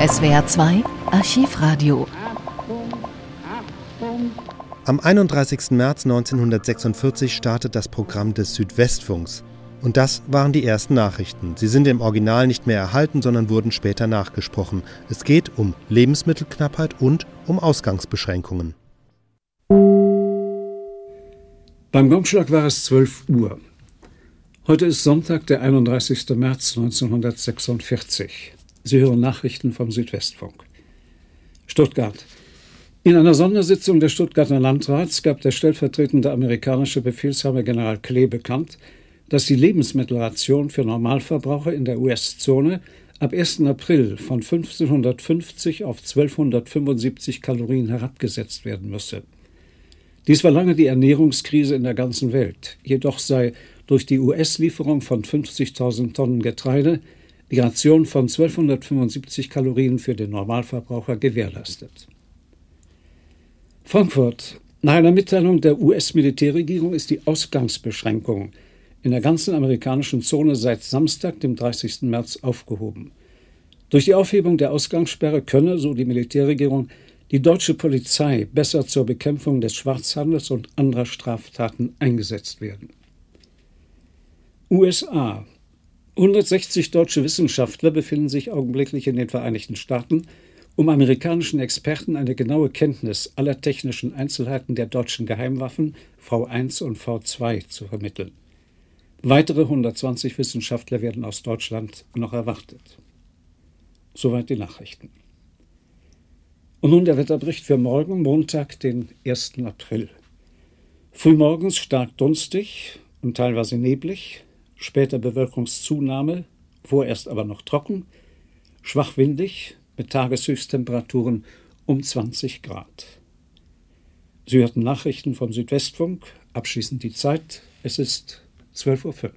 SWR 2 Archivradio. Am 31. März 1946 startet das Programm des Südwestfunks. Und das waren die ersten Nachrichten. Sie sind im Original nicht mehr erhalten, sondern wurden später nachgesprochen. Es geht um Lebensmittelknappheit und um Ausgangsbeschränkungen. Beim Gongschlag war es 12 Uhr. Heute ist Sonntag, der 31. März 1946. Sie hören Nachrichten vom Südwestfunk. Stuttgart. In einer Sondersitzung des Stuttgarter Landrats gab der stellvertretende amerikanische Befehlshaber General Klee bekannt, dass die Lebensmittelration für Normalverbraucher in der US-Zone ab 1. April von 1550 auf 1275 Kalorien herabgesetzt werden müsse. Dies war lange die Ernährungskrise in der ganzen Welt. Jedoch sei durch die US-Lieferung von 50.000 Tonnen Getreide die Ration von 1275 Kalorien für den Normalverbraucher gewährleistet. Frankfurt. Nach einer Mitteilung der US-Militärregierung ist die Ausgangsbeschränkung in der ganzen amerikanischen Zone seit Samstag, dem 30. März, aufgehoben. Durch die Aufhebung der Ausgangssperre könne, so die Militärregierung, die deutsche Polizei besser zur Bekämpfung des Schwarzhandels und anderer Straftaten eingesetzt werden. USA. 160 deutsche Wissenschaftler befinden sich augenblicklich in den Vereinigten Staaten, um amerikanischen Experten eine genaue Kenntnis aller technischen Einzelheiten der deutschen Geheimwaffen V1 und V2 zu vermitteln. Weitere 120 Wissenschaftler werden aus Deutschland noch erwartet. Soweit die Nachrichten. Und nun der Wetterbericht für morgen, Montag, den 1. April. Frühmorgens stark dunstig und teilweise neblig, später Bewölkungszunahme, vorerst aber noch trocken, schwach windig mit Tageshöchsttemperaturen um 20 Grad. Sie hörten Nachrichten vom Südwestfunk, abschließend die Zeit, es ist 12.05 Uhr.